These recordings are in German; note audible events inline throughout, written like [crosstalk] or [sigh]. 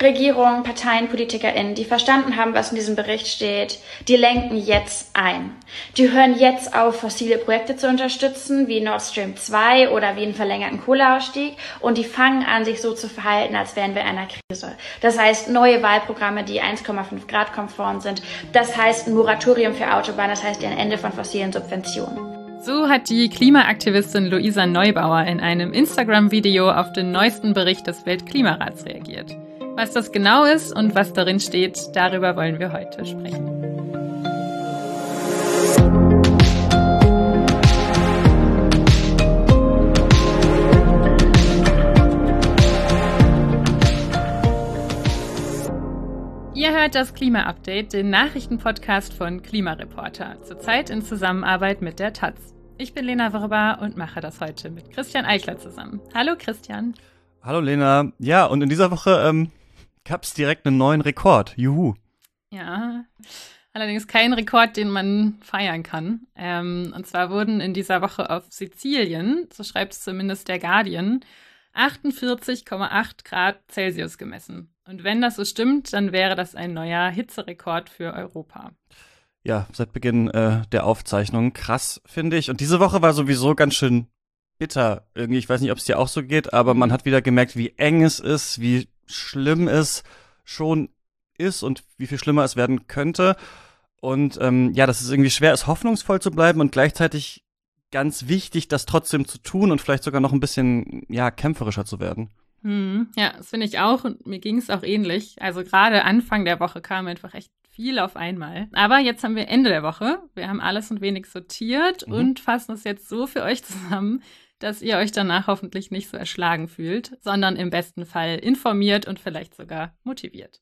Regierungen, Parteien, PolitikerInnen, die verstanden haben, was in diesem Bericht steht, die lenken jetzt ein. Die hören jetzt auf, fossile Projekte zu unterstützen, wie Nord Stream 2 oder wie einen verlängerten Kohleausstieg. Und die fangen an, sich so zu verhalten, als wären wir in einer Krise. Das heißt, neue Wahlprogramme, die 1,5 Grad konform sind. Das heißt, ein Moratorium für Autobahnen. Das heißt, ein Ende von fossilen Subventionen. So hat die Klimaaktivistin Luisa Neubauer in einem Instagram-Video auf den neuesten Bericht des Weltklimarats reagiert. Was das genau ist und was darin steht, darüber wollen wir heute sprechen. Ihr hört das Klima-Update, den Nachrichtenpodcast von Klimareporter, zurzeit in Zusammenarbeit mit der Taz. Ich bin Lena Wirber und mache das heute mit Christian Eichler zusammen. Hallo Christian. Hallo Lena. Ja, und in dieser Woche ähm, gab es direkt einen neuen Rekord. Juhu. Ja, allerdings kein Rekord, den man feiern kann. Ähm, und zwar wurden in dieser Woche auf Sizilien, so schreibt es zumindest der Guardian, 48,8 Grad Celsius gemessen. Und wenn das so stimmt, dann wäre das ein neuer Hitzerekord für Europa. Ja, seit Beginn äh, der Aufzeichnung. Krass, finde ich. Und diese Woche war sowieso ganz schön bitter. Irgendwie, ich weiß nicht, ob es dir auch so geht, aber man hat wieder gemerkt, wie eng es ist, wie schlimm es schon ist und wie viel schlimmer es werden könnte. Und ähm, ja, dass es irgendwie schwer ist, hoffnungsvoll zu bleiben und gleichzeitig ganz wichtig, das trotzdem zu tun und vielleicht sogar noch ein bisschen ja kämpferischer zu werden. Hm, ja, das finde ich auch und mir ging es auch ähnlich. Also gerade Anfang der Woche kam einfach echt viel auf einmal. Aber jetzt haben wir Ende der Woche. Wir haben alles und wenig sortiert mhm. und fassen es jetzt so für euch zusammen, dass ihr euch danach hoffentlich nicht so erschlagen fühlt, sondern im besten Fall informiert und vielleicht sogar motiviert.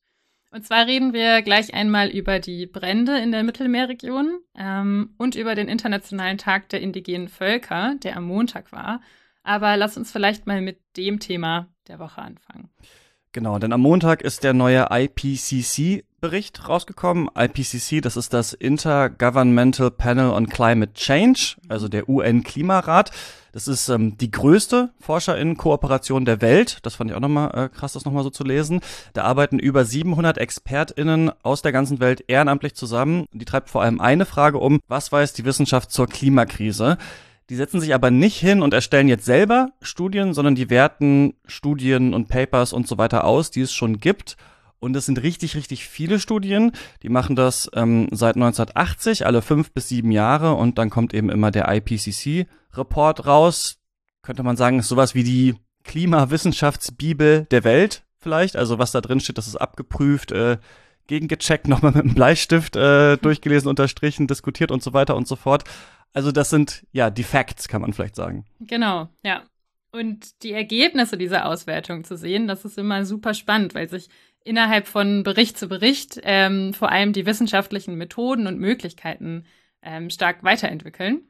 Und zwar reden wir gleich einmal über die Brände in der Mittelmeerregion ähm, und über den Internationalen Tag der indigenen Völker, der am Montag war. Aber lass uns vielleicht mal mit dem Thema der Woche anfangen. Genau, denn am Montag ist der neue IPCC-Bericht rausgekommen. IPCC, das ist das Intergovernmental Panel on Climate Change, also der UN-Klimarat. Das ist ähm, die größte ForscherInnen-Kooperation der Welt. Das fand ich auch nochmal äh, krass, das nochmal so zu lesen. Da arbeiten über 700 ExpertInnen aus der ganzen Welt ehrenamtlich zusammen. Die treibt vor allem eine Frage um, was weiß die Wissenschaft zur Klimakrise? Die setzen sich aber nicht hin und erstellen jetzt selber Studien, sondern die werten Studien und Papers und so weiter aus, die es schon gibt. Und es sind richtig, richtig viele Studien. Die machen das ähm, seit 1980, alle fünf bis sieben Jahre. Und dann kommt eben immer der IPCC-Report raus. Könnte man sagen, ist sowas wie die Klimawissenschaftsbibel der Welt vielleicht. Also was da drin steht, das ist abgeprüft, äh, gegengecheckt, [laughs] nochmal mit einem Bleistift äh, durchgelesen, unterstrichen, diskutiert und so weiter und so fort. Also das sind ja die Facts, kann man vielleicht sagen. Genau, ja. Und die Ergebnisse dieser Auswertung zu sehen, das ist immer super spannend, weil sich innerhalb von Bericht zu Bericht ähm, vor allem die wissenschaftlichen Methoden und Möglichkeiten ähm, stark weiterentwickeln.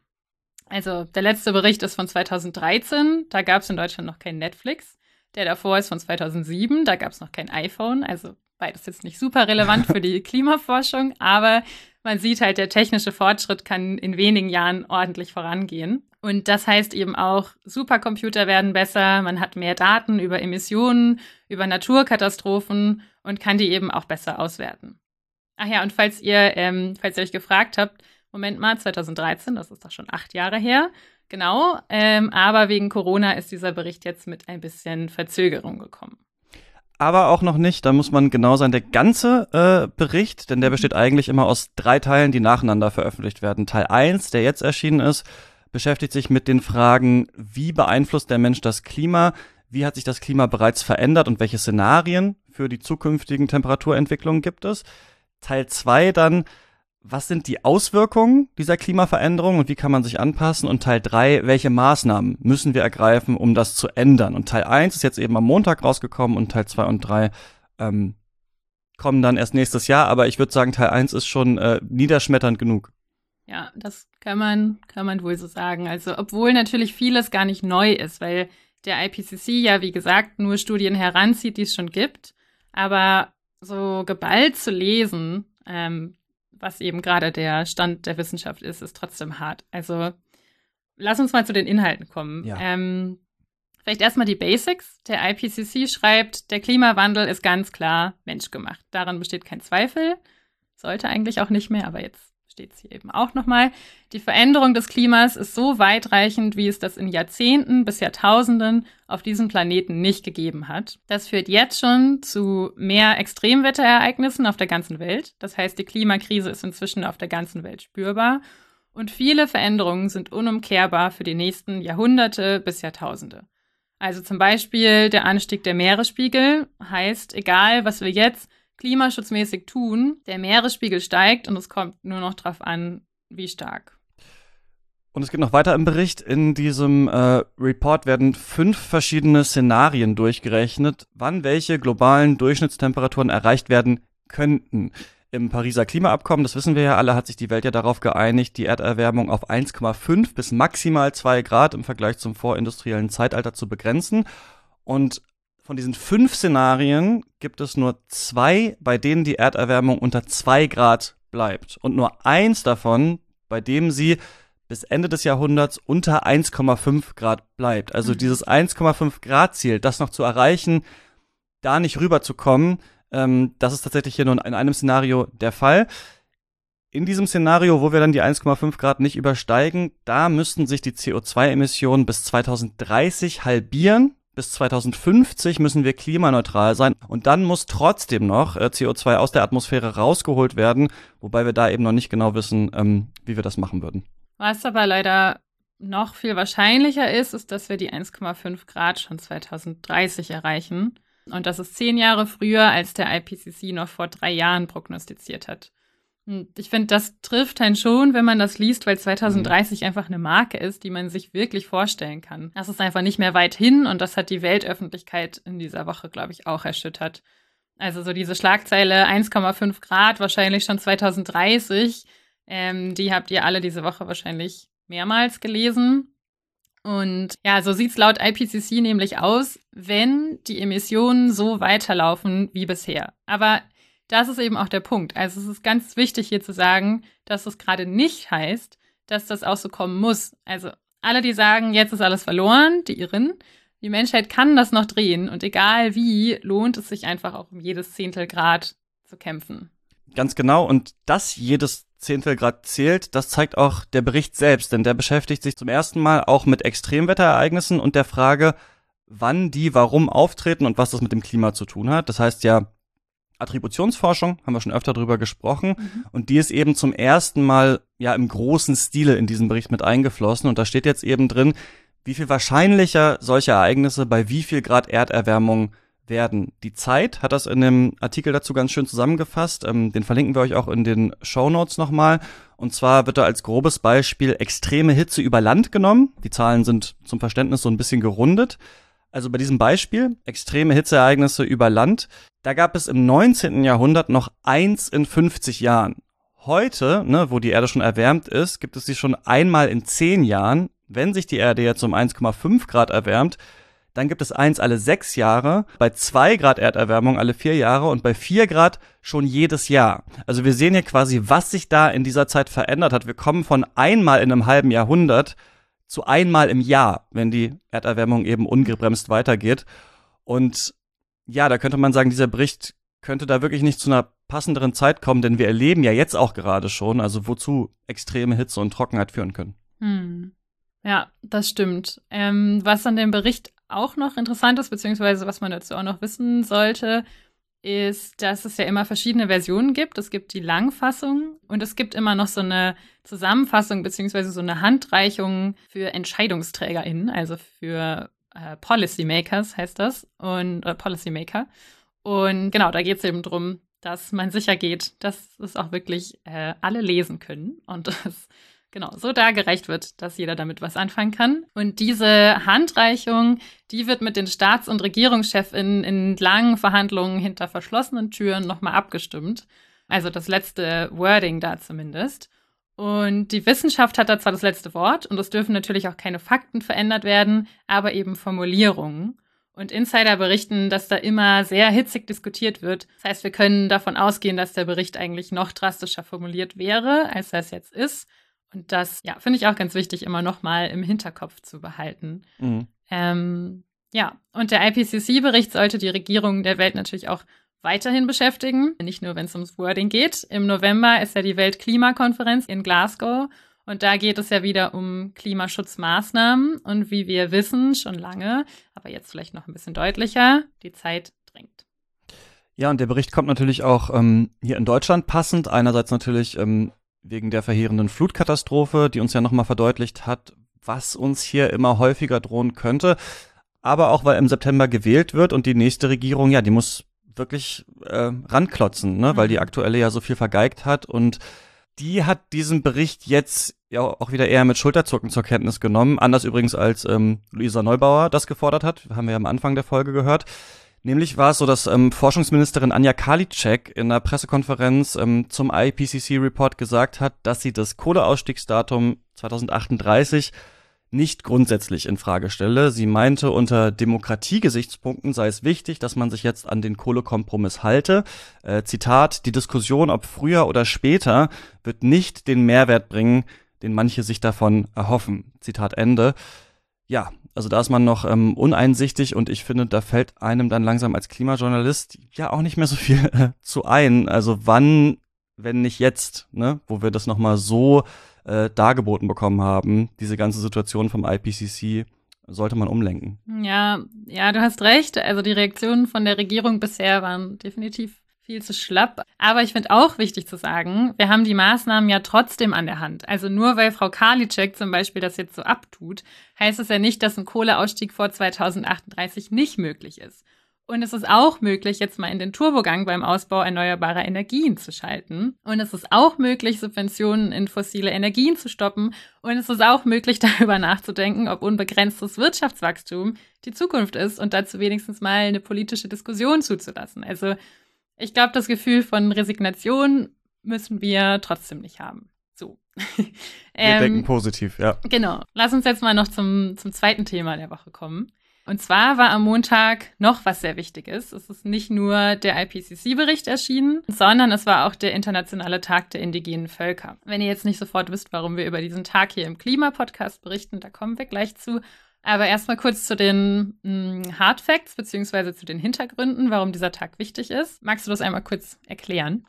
Also der letzte Bericht ist von 2013, da gab es in Deutschland noch kein Netflix. Der davor ist von 2007, da gab es noch kein iPhone. Also beides jetzt nicht super relevant für die [laughs] Klimaforschung, aber man sieht halt, der technische Fortschritt kann in wenigen Jahren ordentlich vorangehen. Und das heißt eben auch, Supercomputer werden besser, man hat mehr Daten über Emissionen, über Naturkatastrophen und kann die eben auch besser auswerten. Ach ja, und falls ihr, ähm, falls ihr euch gefragt habt, Moment mal, 2013, das ist doch schon acht Jahre her, genau, ähm, aber wegen Corona ist dieser Bericht jetzt mit ein bisschen Verzögerung gekommen aber auch noch nicht. Da muss man genau sein. Der ganze äh, Bericht, denn der besteht eigentlich immer aus drei Teilen, die nacheinander veröffentlicht werden. Teil 1, der jetzt erschienen ist, beschäftigt sich mit den Fragen, wie beeinflusst der Mensch das Klima? Wie hat sich das Klima bereits verändert und welche Szenarien für die zukünftigen Temperaturentwicklungen gibt es? Teil 2 dann, was sind die Auswirkungen dieser Klimaveränderung und wie kann man sich anpassen? Und Teil drei, welche Maßnahmen müssen wir ergreifen, um das zu ändern? Und Teil eins ist jetzt eben am Montag rausgekommen und Teil zwei und drei ähm, kommen dann erst nächstes Jahr. Aber ich würde sagen, Teil eins ist schon äh, niederschmetternd genug. Ja, das kann man, kann man wohl so sagen. Also, obwohl natürlich vieles gar nicht neu ist, weil der IPCC ja, wie gesagt, nur Studien heranzieht, die es schon gibt. Aber so geballt zu lesen, ähm, was eben gerade der Stand der Wissenschaft ist, ist trotzdem hart. Also lass uns mal zu den Inhalten kommen. Ja. Ähm, Vielleicht erstmal die Basics. Der IPCC schreibt, der Klimawandel ist ganz klar menschgemacht. Daran besteht kein Zweifel. Sollte eigentlich auch nicht mehr, aber jetzt steht es hier eben auch nochmal. Die Veränderung des Klimas ist so weitreichend, wie es das in Jahrzehnten bis Jahrtausenden auf diesem Planeten nicht gegeben hat. Das führt jetzt schon zu mehr Extremwetterereignissen auf der ganzen Welt. Das heißt, die Klimakrise ist inzwischen auf der ganzen Welt spürbar. Und viele Veränderungen sind unumkehrbar für die nächsten Jahrhunderte bis Jahrtausende. Also zum Beispiel der Anstieg der Meeresspiegel heißt, egal was wir jetzt klimaschutzmäßig tun, der Meeresspiegel steigt und es kommt nur noch darauf an, wie stark. Und es geht noch weiter im Bericht. In diesem äh, Report werden fünf verschiedene Szenarien durchgerechnet, wann welche globalen Durchschnittstemperaturen erreicht werden könnten. Im Pariser Klimaabkommen, das wissen wir ja alle, hat sich die Welt ja darauf geeinigt, die Erderwärmung auf 1,5 bis maximal 2 Grad im Vergleich zum vorindustriellen Zeitalter zu begrenzen. Und von diesen fünf Szenarien gibt es nur zwei, bei denen die Erderwärmung unter zwei Grad bleibt. Und nur eins davon, bei dem sie bis Ende des Jahrhunderts unter 1,5 Grad bleibt. Also mhm. dieses 1,5 Grad Ziel, das noch zu erreichen, da nicht rüberzukommen, ähm, das ist tatsächlich hier nur in einem Szenario der Fall. In diesem Szenario, wo wir dann die 1,5 Grad nicht übersteigen, da müssten sich die CO2-Emissionen bis 2030 halbieren bis 2050 müssen wir klimaneutral sein und dann muss trotzdem noch äh, CO2 aus der Atmosphäre rausgeholt werden, wobei wir da eben noch nicht genau wissen, ähm, wie wir das machen würden. Was aber leider noch viel wahrscheinlicher ist, ist, dass wir die 1,5 Grad schon 2030 erreichen. Und das ist zehn Jahre früher, als der IPCC noch vor drei Jahren prognostiziert hat. Und ich finde, das trifft einen schon, wenn man das liest, weil 2030 mhm. einfach eine Marke ist, die man sich wirklich vorstellen kann. Das ist einfach nicht mehr weit hin und das hat die Weltöffentlichkeit in dieser Woche, glaube ich, auch erschüttert. Also so diese Schlagzeile 1,5 Grad, wahrscheinlich schon 2030, ähm, die habt ihr alle diese Woche wahrscheinlich mehrmals gelesen. Und ja, so sieht's laut IPCC nämlich aus, wenn die Emissionen so weiterlaufen wie bisher. Aber das ist eben auch der Punkt. Also es ist ganz wichtig hier zu sagen, dass es gerade nicht heißt, dass das auch so kommen muss. Also alle, die sagen, jetzt ist alles verloren, die irren. Die Menschheit kann das noch drehen und egal wie, lohnt es sich einfach auch um jedes Zehntelgrad zu kämpfen. Ganz genau. Und dass jedes Zehntelgrad zählt, das zeigt auch der Bericht selbst, denn der beschäftigt sich zum ersten Mal auch mit Extremwetterereignissen und der Frage, wann die warum auftreten und was das mit dem Klima zu tun hat. Das heißt ja, Attributionsforschung, haben wir schon öfter drüber gesprochen. Mhm. Und die ist eben zum ersten Mal ja im großen Stile in diesen Bericht mit eingeflossen. Und da steht jetzt eben drin, wie viel wahrscheinlicher solche Ereignisse bei wie viel Grad Erderwärmung werden. Die Zeit hat das in dem Artikel dazu ganz schön zusammengefasst. Ähm, den verlinken wir euch auch in den Show Notes nochmal. Und zwar wird da als grobes Beispiel extreme Hitze über Land genommen. Die Zahlen sind zum Verständnis so ein bisschen gerundet. Also bei diesem Beispiel, extreme Hitzeereignisse über Land, da gab es im 19. Jahrhundert noch eins in 50 Jahren. Heute, ne, wo die Erde schon erwärmt ist, gibt es sie schon einmal in zehn Jahren. Wenn sich die Erde jetzt um 1,5 Grad erwärmt, dann gibt es eins alle sechs Jahre, bei zwei Grad Erderwärmung alle vier Jahre und bei vier Grad schon jedes Jahr. Also wir sehen hier quasi, was sich da in dieser Zeit verändert hat. Wir kommen von einmal in einem halben Jahrhundert zu einmal im Jahr, wenn die Erderwärmung eben ungebremst weitergeht. Und ja, da könnte man sagen, dieser Bericht könnte da wirklich nicht zu einer passenderen Zeit kommen, denn wir erleben ja jetzt auch gerade schon, also wozu extreme Hitze und Trockenheit führen können. Hm. Ja, das stimmt. Ähm, was an dem Bericht auch noch interessant ist, beziehungsweise was man dazu auch noch wissen sollte, ist, dass es ja immer verschiedene Versionen gibt. Es gibt die Langfassung und es gibt immer noch so eine Zusammenfassung beziehungsweise so eine Handreichung für EntscheidungsträgerInnen, also für äh, Policymakers heißt das und äh, Policymaker. Und genau, da geht es eben darum, dass man sicher geht, dass es auch wirklich äh, alle lesen können und [laughs] das genau so dargereicht wird, dass jeder damit was anfangen kann. Und diese Handreichung, die wird mit den Staats- und Regierungschefinnen in langen Verhandlungen hinter verschlossenen Türen nochmal abgestimmt. Also das letzte Wording da zumindest. Und die Wissenschaft hat da zwar das letzte Wort und es dürfen natürlich auch keine Fakten verändert werden, aber eben Formulierungen. Und Insider berichten, dass da immer sehr hitzig diskutiert wird. Das heißt, wir können davon ausgehen, dass der Bericht eigentlich noch drastischer formuliert wäre, als er es jetzt ist. Und das, ja, finde ich auch ganz wichtig, immer noch mal im Hinterkopf zu behalten. Mhm. Ähm, Ja, und der IPCC-Bericht sollte die Regierungen der Welt natürlich auch weiterhin beschäftigen, nicht nur wenn es ums Wording geht. Im November ist ja die Weltklimakonferenz in Glasgow und da geht es ja wieder um Klimaschutzmaßnahmen und wie wir wissen, schon lange, aber jetzt vielleicht noch ein bisschen deutlicher, die Zeit drängt. Ja, und der Bericht kommt natürlich auch ähm, hier in Deutschland passend. Einerseits natürlich ähm, wegen der verheerenden Flutkatastrophe, die uns ja nochmal verdeutlicht hat, was uns hier immer häufiger drohen könnte. Aber auch, weil im September gewählt wird und die nächste Regierung, ja, die muss wirklich äh, ranklotzen, ne? Mhm. weil die mhm. aktuelle ja so viel vergeigt hat und die hat diesen Bericht jetzt ja auch wieder eher mit Schulterzucken zur Kenntnis genommen. Anders übrigens als ähm, Luisa Neubauer das gefordert hat, haben wir ja am Anfang der Folge gehört. Nämlich war es so, dass ähm, Forschungsministerin Anja Karliczek in einer Pressekonferenz ähm, zum IPCC-Report gesagt hat, dass sie das Kohleausstiegsdatum 2038 nicht grundsätzlich in Frage stelle. Sie meinte, unter Demokratiegesichtspunkten sei es wichtig, dass man sich jetzt an den Kohlekompromiss halte. Äh, Zitat, die Diskussion, ob früher oder später, wird nicht den Mehrwert bringen, den manche sich davon erhoffen. Zitat Ende. Ja, also da ist man noch ähm, uneinsichtig und ich finde, da fällt einem dann langsam als Klimajournalist ja auch nicht mehr so viel äh, zu ein. Also wann, wenn nicht jetzt, ne, wo wir das nochmal so äh, dargeboten bekommen haben, diese ganze Situation vom IPCC, sollte man umlenken. Ja, ja, du hast recht. Also die Reaktionen von der Regierung bisher waren definitiv viel zu schlapp. Aber ich finde auch wichtig zu sagen, wir haben die Maßnahmen ja trotzdem an der Hand. Also nur weil Frau Karliczek zum Beispiel das jetzt so abtut, heißt es ja nicht, dass ein Kohleausstieg vor 2038 nicht möglich ist. Und es ist auch möglich, jetzt mal in den Turbogang beim Ausbau erneuerbarer Energien zu schalten. Und es ist auch möglich, Subventionen in fossile Energien zu stoppen. Und es ist auch möglich, [laughs] darüber nachzudenken, ob unbegrenztes Wirtschaftswachstum die Zukunft ist und dazu wenigstens mal eine politische Diskussion zuzulassen. Also ich glaube, das Gefühl von Resignation müssen wir trotzdem nicht haben. So. [laughs] wir ähm, denken positiv, ja. Genau. Lass uns jetzt mal noch zum, zum zweiten Thema der Woche kommen. Und zwar war am Montag noch was sehr Wichtiges. Es ist nicht nur der IPCC-Bericht erschienen, sondern es war auch der Internationale Tag der indigenen Völker. Wenn ihr jetzt nicht sofort wisst, warum wir über diesen Tag hier im Klimapodcast berichten, da kommen wir gleich zu. Aber erstmal kurz zu den mh, hm, Hard Facts beziehungsweise zu den Hintergründen, warum dieser Tag wichtig ist. Magst du das einmal kurz erklären?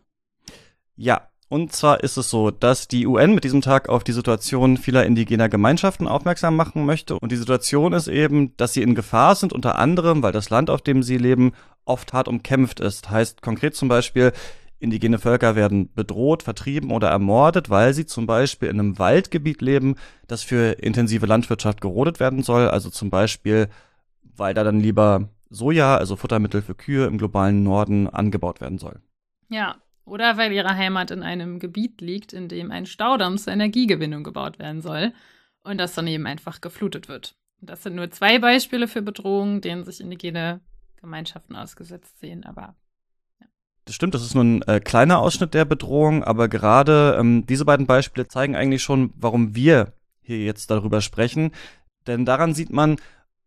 Ja, und zwar ist es so, dass die UN mit diesem Tag auf die Situation vieler indigener Gemeinschaften aufmerksam machen möchte. Und die Situation ist eben, dass sie in Gefahr sind, unter anderem, weil das Land, auf dem sie leben, oft hart umkämpft ist. Heißt konkret zum Beispiel, indigene Völker werden bedroht, vertrieben oder ermordet, weil sie zum Beispiel in einem Waldgebiet leben, das für intensive Landwirtschaft gerodet werden soll. Also zum Beispiel, weil da dann lieber Soja, also Futtermittel für Kühe im globalen Norden, angebaut werden soll. Ja, oder weil ihre Heimat in einem Gebiet liegt, in dem ein Staudamm zur Energiegewinnung gebaut werden soll und das dann eben einfach geflutet wird. Das sind nur zwei Beispiele für Bedrohungen, denen sich indigene Gemeinschaften ausgesetzt sehen, aber das stimmt, das ist nur ein äh, kleiner Ausschnitt der Bedrohung, aber gerade ähm, diese beiden Beispiele zeigen eigentlich schon, warum wir hier jetzt darüber sprechen. Denn daran sieht man,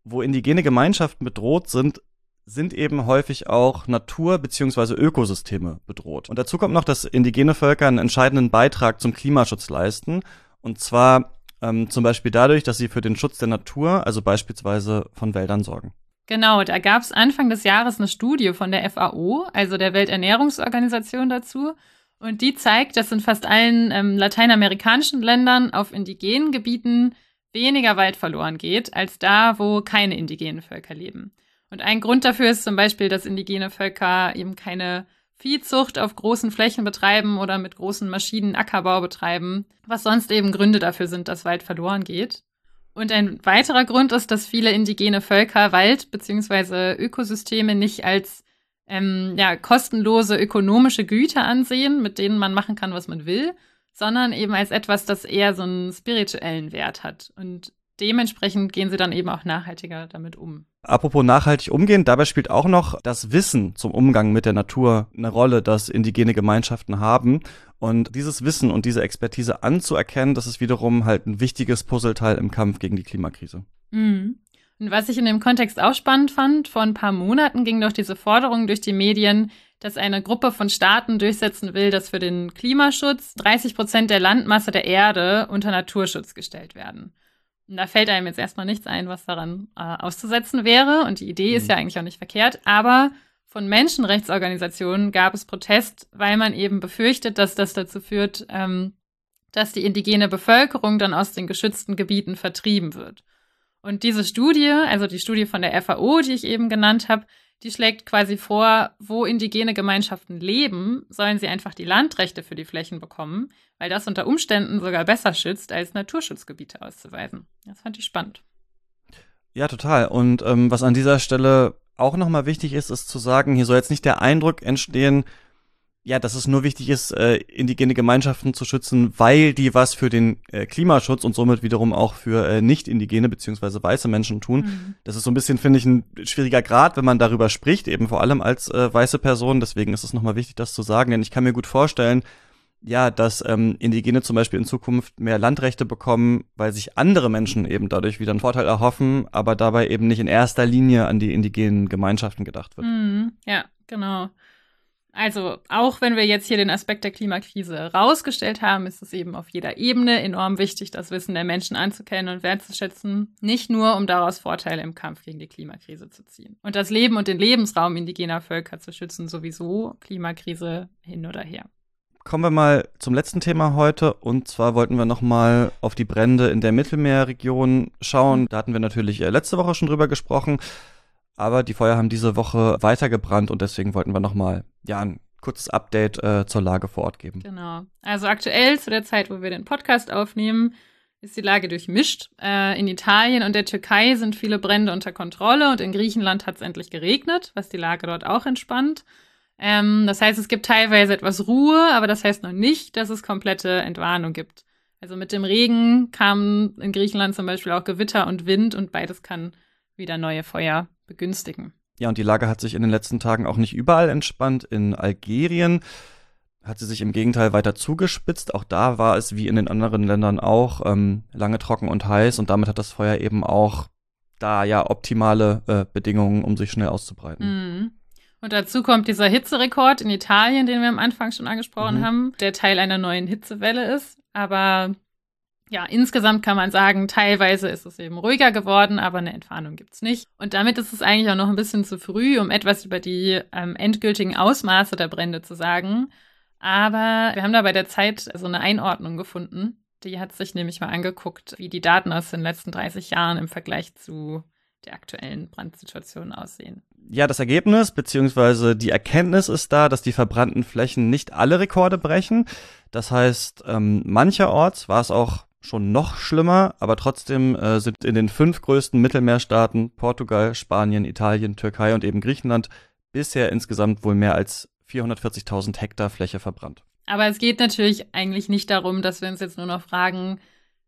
wo indigene Gemeinschaften bedroht sind, sind eben häufig auch Natur- bzw. Ökosysteme bedroht. Und dazu kommt noch, dass indigene Völker einen entscheidenden Beitrag zum Klimaschutz leisten. Und zwar ähm, zum Beispiel dadurch, dass sie für den Schutz der Natur, also beispielsweise von Wäldern sorgen. Genau, da gab es Anfang des Jahres eine Studie von der FAO, also der Welternährungsorganisation dazu. Und die zeigt, dass in fast allen ähm, lateinamerikanischen Ländern auf indigenen Gebieten weniger Wald verloren geht, als da, wo keine indigenen Völker leben. Und ein Grund dafür ist zum Beispiel, dass indigene Völker eben keine Viehzucht auf großen Flächen betreiben oder mit großen Maschinen Ackerbau betreiben, was sonst eben Gründe dafür sind, dass Wald verloren geht. Und ein weiterer Grund ist, dass viele indigene Völker Wald bzw. Ökosysteme nicht als ähm, ja, kostenlose ökonomische Güter ansehen, mit denen man machen kann, was man will, sondern eben als etwas, das eher so einen spirituellen Wert hat. Und dementsprechend gehen sie dann eben auch nachhaltiger damit um. Apropos nachhaltig umgehen, dabei spielt auch noch das Wissen zum Umgang mit der Natur eine Rolle, das indigene Gemeinschaften haben. Und dieses Wissen und diese Expertise anzuerkennen, das ist wiederum halt ein wichtiges Puzzleteil im Kampf gegen die Klimakrise. Mhm. Und was ich in dem Kontext auch spannend fand, vor ein paar Monaten ging doch diese Forderung durch die Medien, dass eine Gruppe von Staaten durchsetzen will, dass für den Klimaschutz 30 Prozent der Landmasse der Erde unter Naturschutz gestellt werden. Da fällt einem jetzt erstmal nichts ein, was daran äh, auszusetzen wäre. Und die Idee mhm. ist ja eigentlich auch nicht verkehrt. Aber von Menschenrechtsorganisationen gab es Protest, weil man eben befürchtet, dass das dazu führt, ähm, dass die indigene Bevölkerung dann aus den geschützten Gebieten vertrieben wird. Und diese Studie, also die Studie von der FAO, die ich eben genannt habe, die schlägt quasi vor, wo indigene Gemeinschaften leben, sollen sie einfach die Landrechte für die Flächen bekommen, weil das unter Umständen sogar besser schützt, als Naturschutzgebiete auszuweisen. Das fand ich spannend. Ja, total. Und ähm, was an dieser Stelle auch nochmal wichtig ist, ist zu sagen, hier soll jetzt nicht der Eindruck entstehen, ja, dass es nur wichtig ist, äh, indigene Gemeinschaften zu schützen, weil die was für den äh, Klimaschutz und somit wiederum auch für äh, nicht indigene beziehungsweise weiße Menschen tun. Mhm. Das ist so ein bisschen, finde ich, ein schwieriger Grad, wenn man darüber spricht, eben vor allem als äh, weiße Person. Deswegen ist es nochmal wichtig, das zu sagen, denn ich kann mir gut vorstellen, ja, dass ähm, Indigene zum Beispiel in Zukunft mehr Landrechte bekommen, weil sich andere Menschen eben dadurch wieder einen Vorteil erhoffen, aber dabei eben nicht in erster Linie an die indigenen Gemeinschaften gedacht wird. Mhm, ja, genau. Also auch wenn wir jetzt hier den Aspekt der Klimakrise rausgestellt haben, ist es eben auf jeder Ebene enorm wichtig, das Wissen der Menschen anzukennen und wertzuschätzen, nicht nur um daraus Vorteile im Kampf gegen die Klimakrise zu ziehen. Und das Leben und den Lebensraum indigener Völker zu schützen, sowieso Klimakrise hin oder her. Kommen wir mal zum letzten Thema heute und zwar wollten wir nochmal auf die Brände in der Mittelmeerregion schauen. Da hatten wir natürlich äh, letzte Woche schon drüber gesprochen, aber die Feuer haben diese Woche weitergebrannt und deswegen wollten wir nochmal ja, ein kurzes Update äh, zur Lage vor Ort geben. Genau. Also aktuell zu der Zeit, wo wir den Podcast aufnehmen, ist die Lage durchmischt. Äh, in Italien und der Türkei sind viele Brände unter Kontrolle und in Griechenland hat es endlich geregnet, was die Lage dort auch entspannt. Ähm, das heißt, es gibt teilweise etwas Ruhe, aber das heißt noch nicht, dass es komplette Entwarnung gibt. Also mit dem Regen kamen in Griechenland zum Beispiel auch Gewitter und Wind und beides kann wieder neue Feuer begünstigen. Ja, und die Lage hat sich in den letzten Tagen auch nicht überall entspannt. In Algerien hat sie sich im Gegenteil weiter zugespitzt. Auch da war es wie in den anderen Ländern auch ähm, lange trocken und heiß und damit hat das Feuer eben auch da ja optimale äh, Bedingungen, um sich schnell auszubreiten. Mhm. Und dazu kommt dieser Hitzerekord in Italien, den wir am Anfang schon angesprochen mhm. haben, der Teil einer neuen Hitzewelle ist. Aber ja, insgesamt kann man sagen, teilweise ist es eben ruhiger geworden, aber eine Entwarnung gibt's nicht. Und damit ist es eigentlich auch noch ein bisschen zu früh, um etwas über die ähm, endgültigen Ausmaße der Brände zu sagen. Aber wir haben da bei der Zeit so eine Einordnung gefunden. Die hat sich nämlich mal angeguckt, wie die Daten aus den letzten 30 Jahren im Vergleich zu der aktuellen Brandsituation aussehen ja, das Ergebnis beziehungsweise die Erkenntnis ist da, dass die verbrannten Flächen nicht alle Rekorde brechen. Das heißt, ähm, mancherorts war es auch schon noch schlimmer, aber trotzdem äh, sind in den fünf größten Mittelmeerstaaten Portugal, Spanien, Italien, Türkei und eben Griechenland bisher insgesamt wohl mehr als 440.000 Hektar Fläche verbrannt. Aber es geht natürlich eigentlich nicht darum, dass wir uns jetzt nur noch fragen,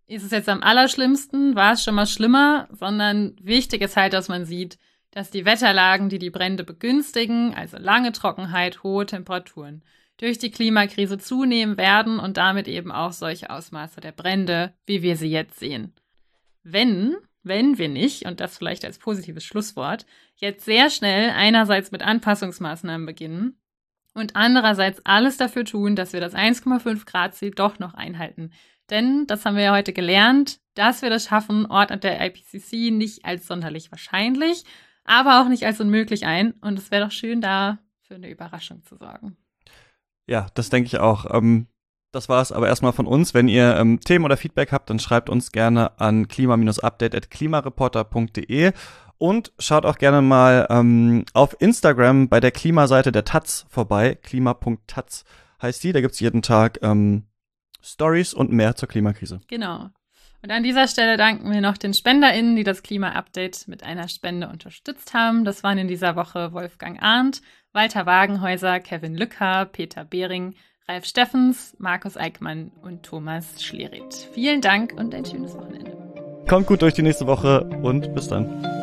ist es jetzt am allerschlimmsten, war es schon mal schlimmer, sondern wichtig ist halt, dass man sieht, dass die Wetterlagen, die die Brände begünstigen, also lange Trockenheit, hohe Temperaturen, durch die Klimakrise zunehmen werden und damit eben auch solche Ausmaße der Brände, wie wir sie jetzt sehen. Wenn, wenn wir nicht, und das vielleicht als positives Schlusswort, jetzt sehr schnell einerseits mit Anpassungsmaßnahmen beginnen und andererseits alles dafür tun, dass wir das 1,5 Grad Ziel doch noch einhalten. Denn, das haben wir ja heute gelernt, dass wir das schaffen, ordnet der IPCC nicht als sonderlich wahrscheinlich, aber auch nicht als unmöglich ein. Und es wäre doch schön, da für eine Überraschung zu sorgen. Ja, das denke ich auch. Ähm, das war es aber erstmal von uns. Wenn ihr ähm, Themen oder Feedback habt, dann schreibt uns gerne an klima-update.klimareporter.de und schaut auch gerne mal ähm, auf Instagram bei der Klimaseite der Taz vorbei. Klima.taz heißt die. Da gibt's jeden Tag ähm, Stories und mehr zur Klimakrise. Genau. Und an dieser Stelle danken wir noch den SpenderInnen, die das Klima-Update mit einer Spende unterstützt haben. Das waren in dieser Woche Wolfgang Arndt, Walter Wagenhäuser, Kevin Lücker, Peter Behring, Ralf Steffens, Markus Eickmann und Thomas Schlerit. Vielen Dank und ein schönes Wochenende. Kommt gut durch die nächste Woche und bis dann.